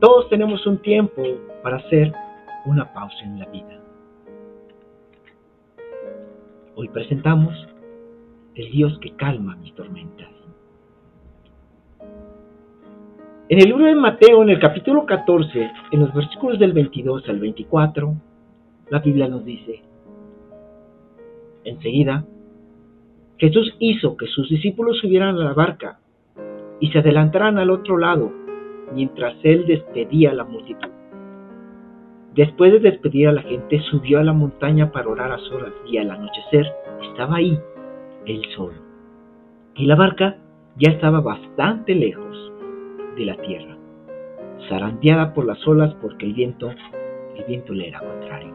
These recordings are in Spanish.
Todos tenemos un tiempo para hacer una pausa en la vida. Hoy presentamos el Dios que calma mis tormentas. En el libro de Mateo, en el capítulo 14, en los versículos del 22 al 24, la Biblia nos dice, enseguida, Jesús hizo que sus discípulos subieran a la barca y se adelantaran al otro lado mientras él despedía a la multitud. Después de despedir a la gente, subió a la montaña para orar a solas y al anochecer estaba ahí, él solo. Y la barca ya estaba bastante lejos de la tierra, zarandeada por las olas porque el viento, el viento le era contrario.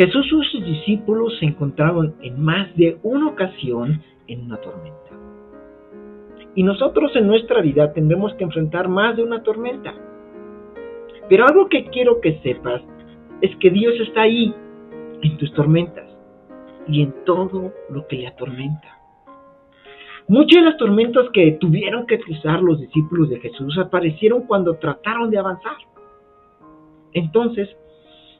Jesús y sus discípulos se encontraron en más de una ocasión en una tormenta. Y nosotros en nuestra vida tendremos que enfrentar más de una tormenta. Pero algo que quiero que sepas es que Dios está ahí en tus tormentas y en todo lo que le atormenta. Muchas de las tormentas que tuvieron que cruzar los discípulos de Jesús aparecieron cuando trataron de avanzar. Entonces,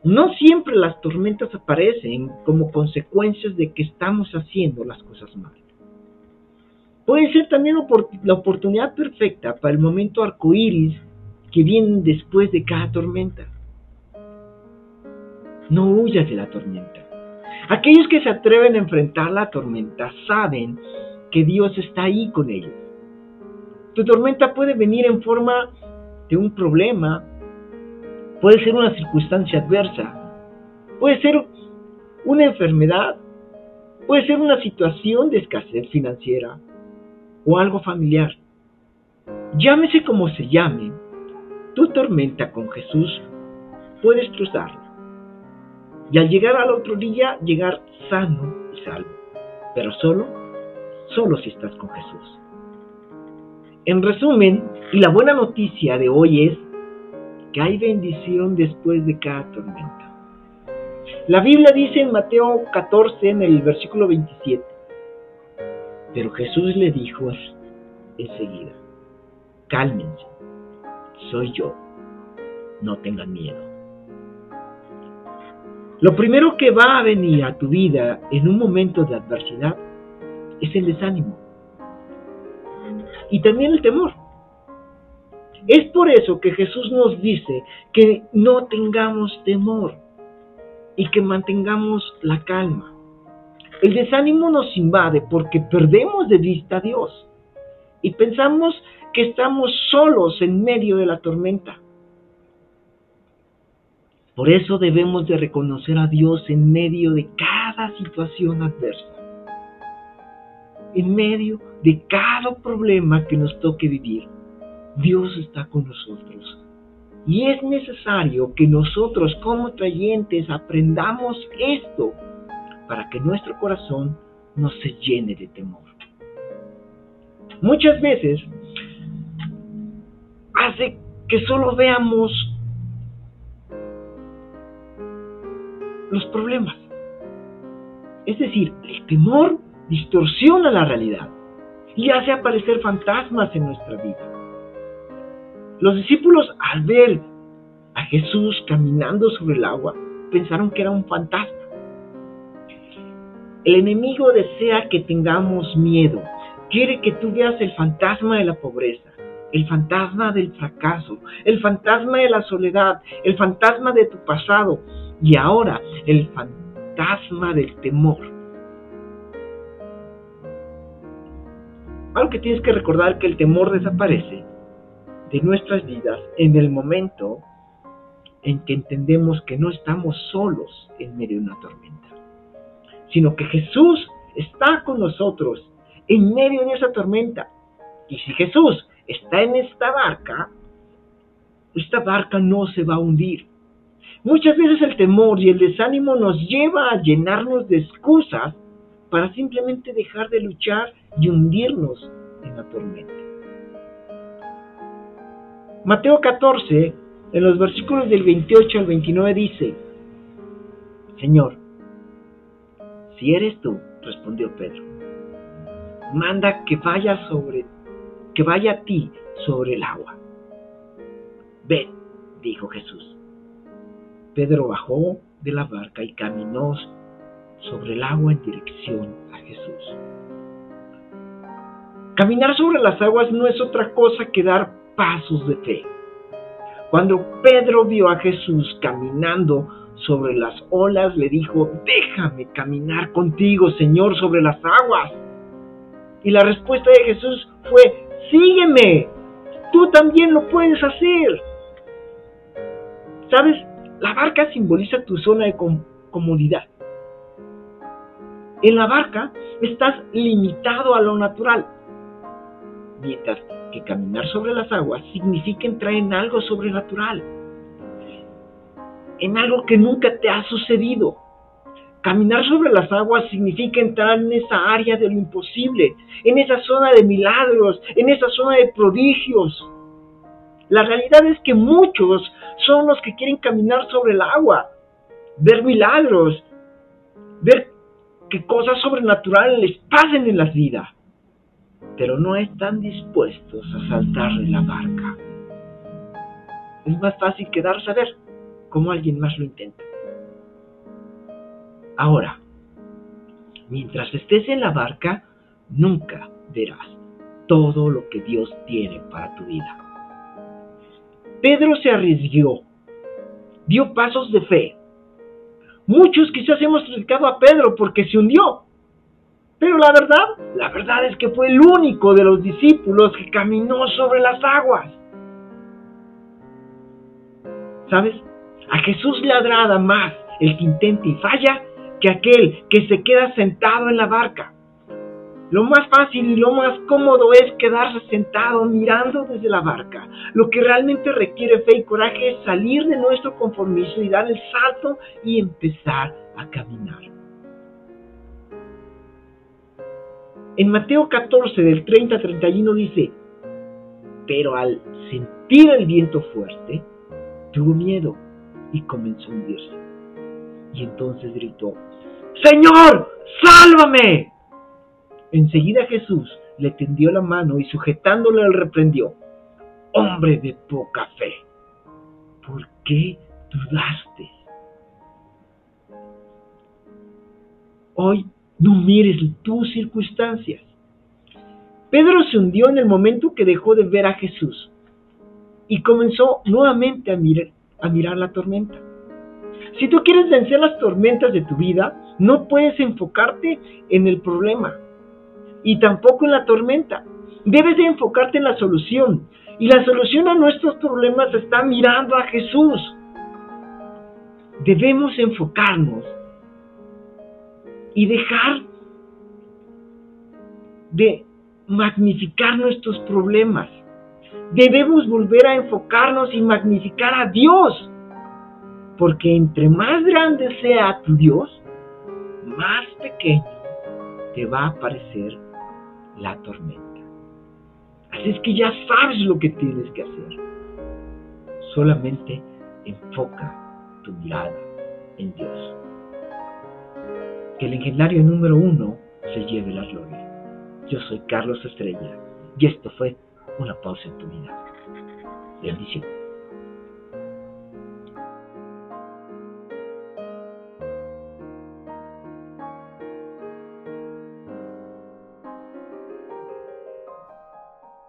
no siempre las tormentas aparecen como consecuencias de que estamos haciendo las cosas mal. Puede ser también la oportunidad perfecta para el momento arcoíris que viene después de cada tormenta. No huyas de la tormenta. Aquellos que se atreven a enfrentar la tormenta saben que Dios está ahí con ellos. Tu tormenta puede venir en forma de un problema, puede ser una circunstancia adversa, puede ser una enfermedad, puede ser una situación de escasez financiera o algo familiar. Llámese como se llame, tu tormenta con Jesús puedes cruzarla. Y al llegar al otro día, llegar sano y salvo. Pero solo, solo si estás con Jesús. En resumen, y la buena noticia de hoy es que hay bendición después de cada tormenta. La Biblia dice en Mateo 14, en el versículo 27, pero Jesús le dijo enseguida, cálmense, soy yo, no tengan miedo. Lo primero que va a venir a tu vida en un momento de adversidad es el desánimo y también el temor. Es por eso que Jesús nos dice que no tengamos temor y que mantengamos la calma. El desánimo nos invade porque perdemos de vista a Dios y pensamos que estamos solos en medio de la tormenta. Por eso debemos de reconocer a Dios en medio de cada situación adversa, en medio de cada problema que nos toque vivir. Dios está con nosotros. Y es necesario que nosotros como creyentes aprendamos esto para que nuestro corazón no se llene de temor. Muchas veces hace que solo veamos los problemas. Es decir, el temor distorsiona la realidad y hace aparecer fantasmas en nuestra vida. Los discípulos al ver a Jesús caminando sobre el agua pensaron que era un fantasma. El enemigo desea que tengamos miedo. Quiere que tú veas el fantasma de la pobreza, el fantasma del fracaso, el fantasma de la soledad, el fantasma de tu pasado y ahora el fantasma del temor. Algo que tienes que recordar que el temor desaparece de nuestras vidas en el momento en que entendemos que no estamos solos en medio de una tormenta, sino que Jesús está con nosotros en medio de esa tormenta. Y si Jesús está en esta barca, esta barca no se va a hundir. Muchas veces el temor y el desánimo nos lleva a llenarnos de excusas para simplemente dejar de luchar y hundirnos en la tormenta. Mateo 14, en los versículos del 28 al 29 dice, Señor, si eres tú, respondió Pedro, manda que vaya sobre, que vaya a ti sobre el agua. Ven, dijo Jesús. Pedro bajó de la barca y caminó sobre el agua en dirección a Jesús. Caminar sobre las aguas no es otra cosa que dar pasos de fe. Cuando Pedro vio a Jesús caminando sobre las olas, le dijo, déjame caminar contigo, Señor, sobre las aguas. Y la respuesta de Jesús fue, sígueme, tú también lo puedes hacer. ¿Sabes? La barca simboliza tu zona de comodidad. En la barca estás limitado a lo natural, mientras que caminar sobre las aguas significa entrar en algo sobrenatural, en algo que nunca te ha sucedido. Caminar sobre las aguas significa entrar en esa área de lo imposible, en esa zona de milagros, en esa zona de prodigios. La realidad es que muchos son los que quieren caminar sobre el agua, ver milagros, ver que cosas sobrenaturales les pasen en las vidas, pero no están dispuestos a saltar de la barca. Es más fácil quedarse a ver cómo alguien más lo intenta. Ahora, mientras estés en la barca, nunca verás todo lo que Dios tiene para tu vida. Pedro se arriesgó, dio pasos de fe. Muchos quizás hemos criticado a Pedro porque se hundió. Pero la verdad, la verdad es que fue el único de los discípulos que caminó sobre las aguas. ¿Sabes? A Jesús le agrada más el que intenta y falla que aquel que se queda sentado en la barca. Lo más fácil y lo más cómodo es quedarse sentado mirando desde la barca. Lo que realmente requiere fe y coraje es salir de nuestro conformismo y dar el salto y empezar a caminar. En Mateo 14 del 30 a 31 dice, pero al sentir el viento fuerte, tuvo miedo y comenzó a hundirse. Y entonces gritó, Señor, sálvame. Enseguida Jesús le tendió la mano y sujetándole le reprendió, hombre de poca fe, ¿por qué dudaste? Hoy no mires tus circunstancias. Pedro se hundió en el momento que dejó de ver a Jesús y comenzó nuevamente a mirar, a mirar la tormenta. Si tú quieres vencer las tormentas de tu vida, no puedes enfocarte en el problema, y tampoco en la tormenta. Debes de enfocarte en la solución. Y la solución a nuestros problemas está mirando a Jesús. Debemos enfocarnos y dejar de magnificar nuestros problemas. Debemos volver a enfocarnos y magnificar a Dios. Porque entre más grande sea tu Dios, más pequeño te va a parecer la tormenta. Así es que ya sabes lo que tienes que hacer. Solamente enfoca tu mirada en Dios. Que el legendario número uno se lleve la gloria. Yo soy Carlos Estrella y esto fue una pausa en tu vida. Bendición.